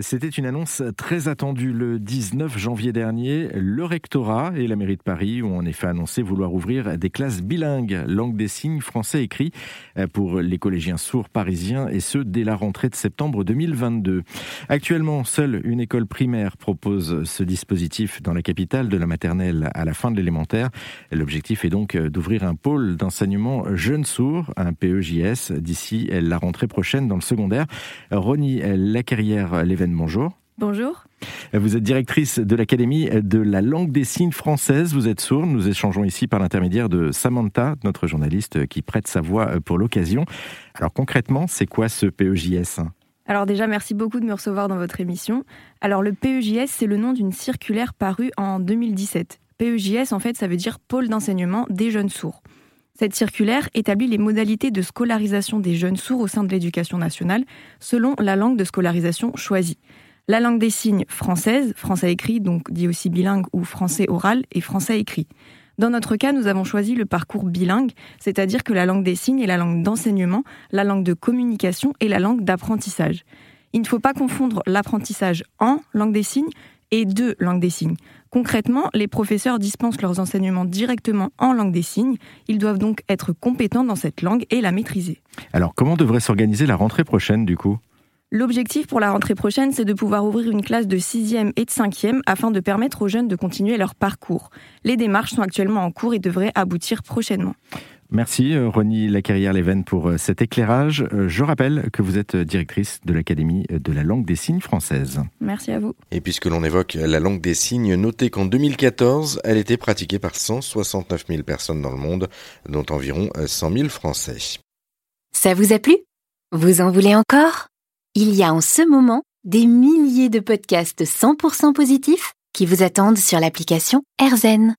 C'était une annonce très attendue le 19 janvier dernier. Le rectorat et la mairie de Paris ont en effet annoncé vouloir ouvrir des classes bilingues, langue des signes français écrit, pour les collégiens sourds parisiens et ce dès la rentrée de septembre 2022. Actuellement, seule une école primaire propose ce dispositif dans la capitale, de la maternelle à la fin de l'élémentaire. L'objectif est donc d'ouvrir un pôle d'enseignement jeunes sourds, un PEJS, d'ici la rentrée prochaine dans le secondaire. Ronnie Lacarrière, bonjour. Bonjour. Vous êtes directrice de l'Académie de la langue des signes française. Vous êtes sourde. Nous échangeons ici par l'intermédiaire de Samantha, notre journaliste qui prête sa voix pour l'occasion. Alors concrètement, c'est quoi ce PEJS alors déjà, merci beaucoup de me recevoir dans votre émission. Alors le PEJS, c'est le nom d'une circulaire parue en 2017. PEJS, en fait, ça veut dire pôle d'enseignement des jeunes sourds. Cette circulaire établit les modalités de scolarisation des jeunes sourds au sein de l'éducation nationale selon la langue de scolarisation choisie. La langue des signes française, français écrit, donc dit aussi bilingue ou français oral et français écrit. Dans notre cas, nous avons choisi le parcours bilingue, c'est-à-dire que la langue des signes est la langue d'enseignement, la langue de communication et la langue d'apprentissage. Il ne faut pas confondre l'apprentissage en langue des signes et de langue des signes. Concrètement, les professeurs dispensent leurs enseignements directement en langue des signes. Ils doivent donc être compétents dans cette langue et la maîtriser. Alors, comment devrait s'organiser la rentrée prochaine du coup? L'objectif pour la rentrée prochaine, c'est de pouvoir ouvrir une classe de 6e et de 5e afin de permettre aux jeunes de continuer leur parcours. Les démarches sont actuellement en cours et devraient aboutir prochainement. Merci euh, Ronnie Lacarrière-Leven pour euh, cet éclairage. Euh, je rappelle que vous êtes directrice de l'Académie de la langue des signes française. Merci à vous. Et puisque l'on évoque la langue des signes, notez qu'en 2014, elle était pratiquée par 169 000 personnes dans le monde, dont environ 100 000 Français. Ça vous a plu? Vous en voulez encore? Il y a en ce moment des milliers de podcasts 100% positifs qui vous attendent sur l'application AirZen.